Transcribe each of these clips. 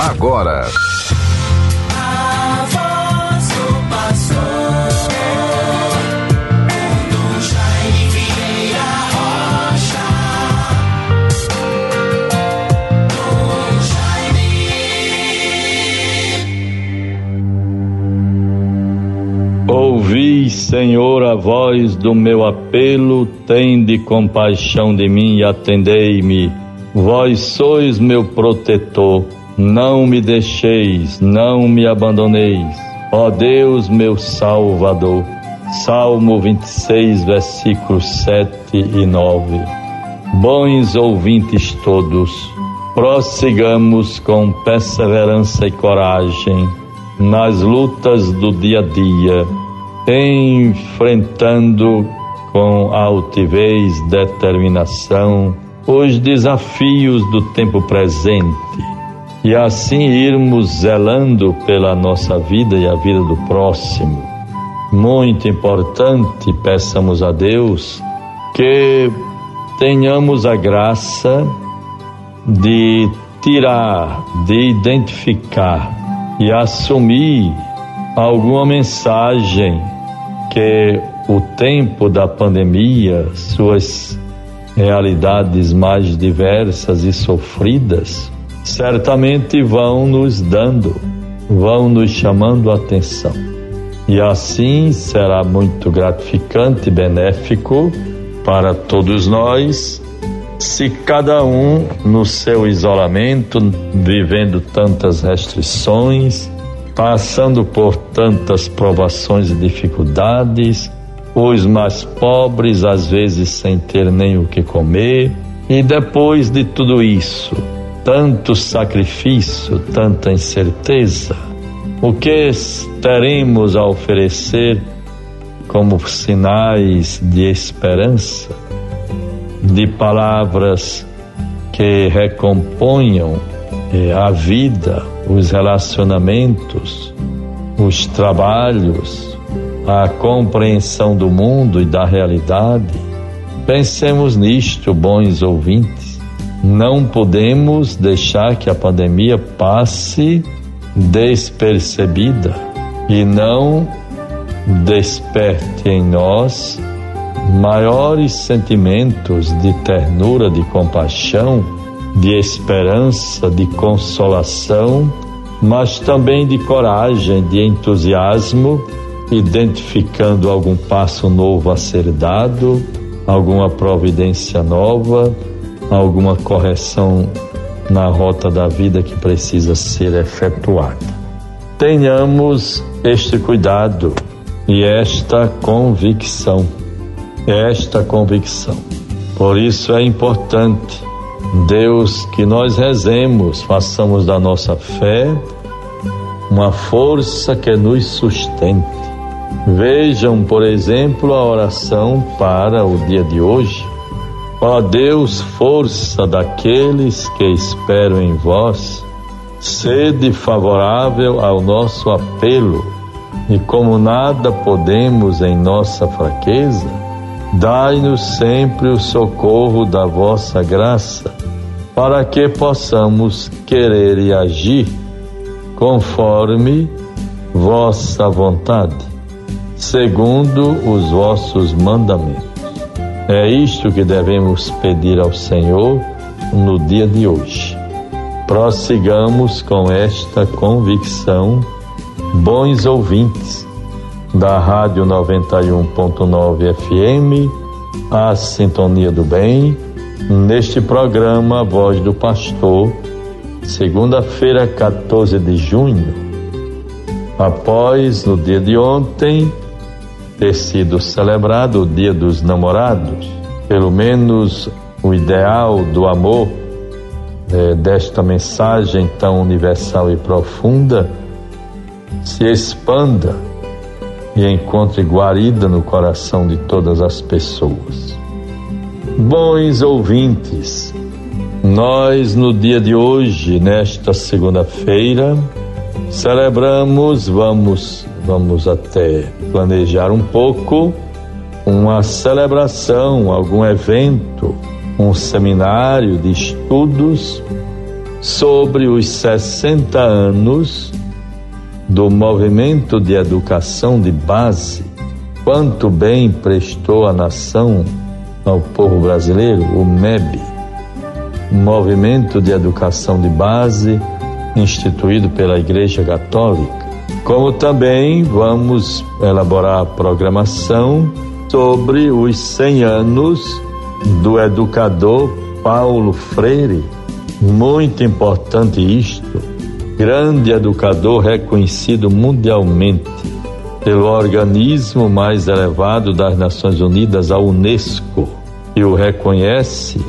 agora. Ouvi, Senhor, a voz do meu apelo, tende compaixão de mim e atendei-me. Vós sois meu protetor, não me deixeis, não me abandoneis. Ó Deus, meu Salvador. Salmo 26, versículos 7 e 9. Bons ouvintes todos, prossigamos com perseverança e coragem nas lutas do dia a dia, enfrentando com altivez, determinação os desafios do tempo presente e assim irmos zelando pela nossa vida e a vida do próximo. Muito importante, peçamos a Deus que tenhamos a graça de tirar, de identificar e assumir alguma mensagem que o tempo da pandemia, suas realidades mais diversas e sofridas, certamente vão nos dando, vão nos chamando a atenção. E assim será muito gratificante e benéfico para todos nós se cada um no seu isolamento, vivendo tantas restrições, passando por tantas provações e dificuldades, os mais pobres às vezes sem ter nem o que comer, e depois de tudo isso, tanto sacrifício, tanta incerteza, o que teremos a oferecer como sinais de esperança? de palavras que recomponham eh, a vida, os relacionamentos, os trabalhos, a compreensão do mundo e da realidade. Pensemos nisto, bons ouvintes. Não podemos deixar que a pandemia passe despercebida e não desperte em nós maiores sentimentos de ternura, de compaixão, de esperança, de consolação, mas também de coragem, de entusiasmo, identificando algum passo novo a ser dado, alguma providência nova, alguma correção na rota da vida que precisa ser efetuada. Tenhamos este cuidado e esta convicção esta convicção. Por isso é importante, Deus, que nós rezemos, façamos da nossa fé uma força que nos sustente. Vejam, por exemplo, a oração para o dia de hoje. Ó Deus, força daqueles que esperam em vós, sede favorável ao nosso apelo, e como nada podemos em nossa fraqueza, Dai-nos sempre o socorro da vossa graça, para que possamos querer e agir conforme vossa vontade, segundo os vossos mandamentos. É isto que devemos pedir ao Senhor no dia de hoje. Prossigamos com esta convicção, bons ouvintes da Rádio 91.9 FM, a Sintonia do Bem, neste programa Voz do Pastor, segunda-feira, 14 de junho. Após, no dia de ontem, ter sido celebrado o Dia dos Namorados, pelo menos o ideal do amor é, desta mensagem tão universal e profunda se expanda e encontre guarida no coração de todas as pessoas. Bons ouvintes, nós no dia de hoje, nesta segunda-feira, celebramos, vamos, vamos até planejar um pouco uma celebração, algum evento, um seminário de estudos sobre os 60 anos do movimento de educação de base, quanto bem prestou a nação ao povo brasileiro, o MEB, Movimento de Educação de Base, instituído pela Igreja Católica. Como também vamos elaborar a programação sobre os 100 anos do educador Paulo Freire. Muito importante isto. Grande educador reconhecido mundialmente pelo organismo mais elevado das Nações Unidas, a Unesco, e o reconhece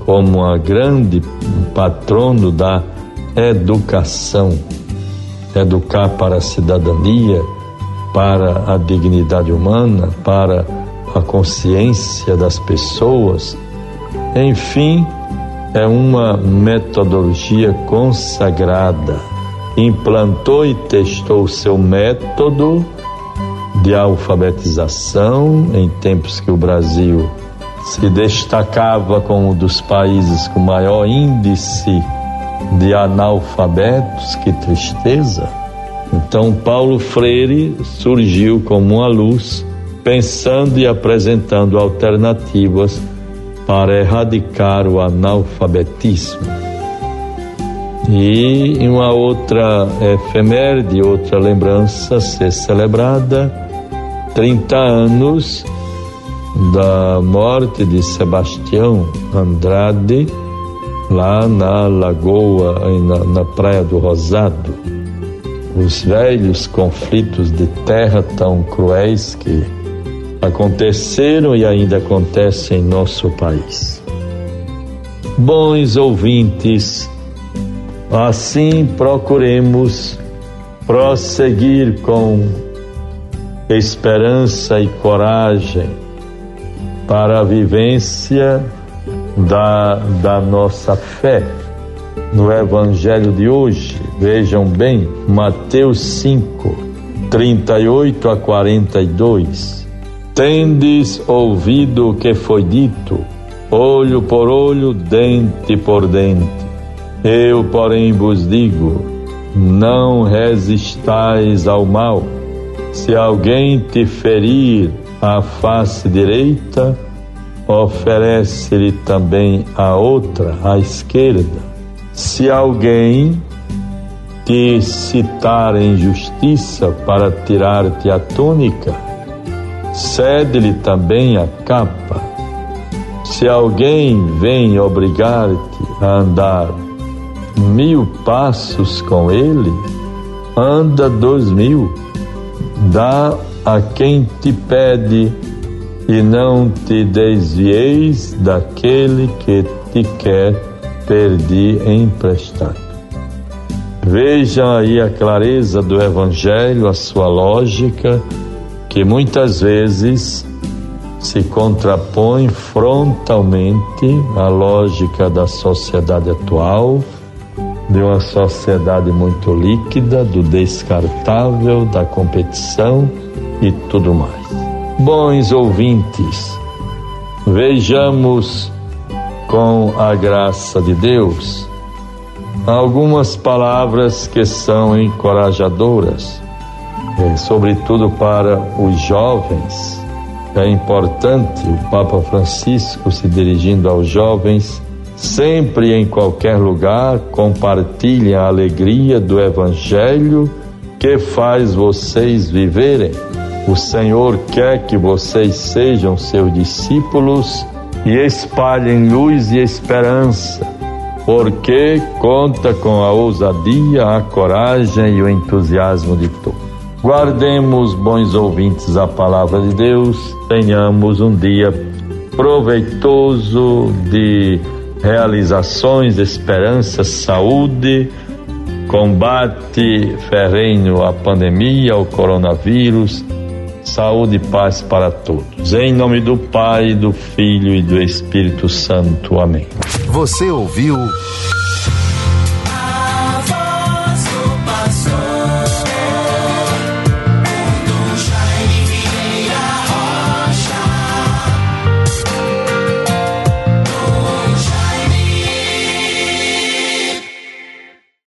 como a grande patrono da educação. Educar para a cidadania, para a dignidade humana, para a consciência das pessoas. Enfim, é uma metodologia consagrada. Implantou e testou seu método de alfabetização em tempos que o Brasil se destacava como um dos países com maior índice de analfabetos, que tristeza. Então, Paulo Freire surgiu como uma luz pensando e apresentando alternativas para erradicar o analfabetismo. E em uma outra efeméride, outra lembrança a ser celebrada, 30 anos da morte de Sebastião Andrade, lá na lagoa, na, na Praia do Rosado. Os velhos conflitos de terra tão cruéis que aconteceram e ainda acontecem em nosso país. Bons ouvintes, assim procuremos prosseguir com esperança e coragem para a vivência da, da nossa fé. No Evangelho de hoje, vejam bem, Mateus 5, 38 a 42 Tendes ouvido o que foi dito, olho por olho, dente por dente. Eu, porém, vos digo: não resistais ao mal. Se alguém te ferir a face direita, oferece-lhe também a outra, a esquerda. Se alguém te citar em justiça para tirar-te a túnica, cede-lhe também a capa. Se alguém vem obrigar-te a andar mil passos com ele, anda dois mil. Dá a quem te pede e não te desvieis daquele que te quer pedir emprestado. Vejam aí a clareza do Evangelho, a sua lógica que muitas vezes se contrapõe frontalmente à lógica da sociedade atual, de uma sociedade muito líquida, do descartável, da competição e tudo mais. Bons ouvintes, vejamos com a graça de Deus algumas palavras que são encorajadoras é, sobretudo para os jovens. É importante o Papa Francisco se dirigindo aos jovens, sempre em qualquer lugar, compartilhem a alegria do Evangelho que faz vocês viverem. O Senhor quer que vocês sejam seus discípulos e espalhem luz e esperança, porque conta com a ousadia, a coragem e o entusiasmo de todos. Guardemos, bons ouvintes, a palavra de Deus, tenhamos um dia proveitoso de realizações, esperança, saúde, combate ferrenho à pandemia, ao coronavírus, saúde e paz para todos. Em nome do Pai, do Filho e do Espírito Santo. Amém. Você ouviu. A voz do pastor.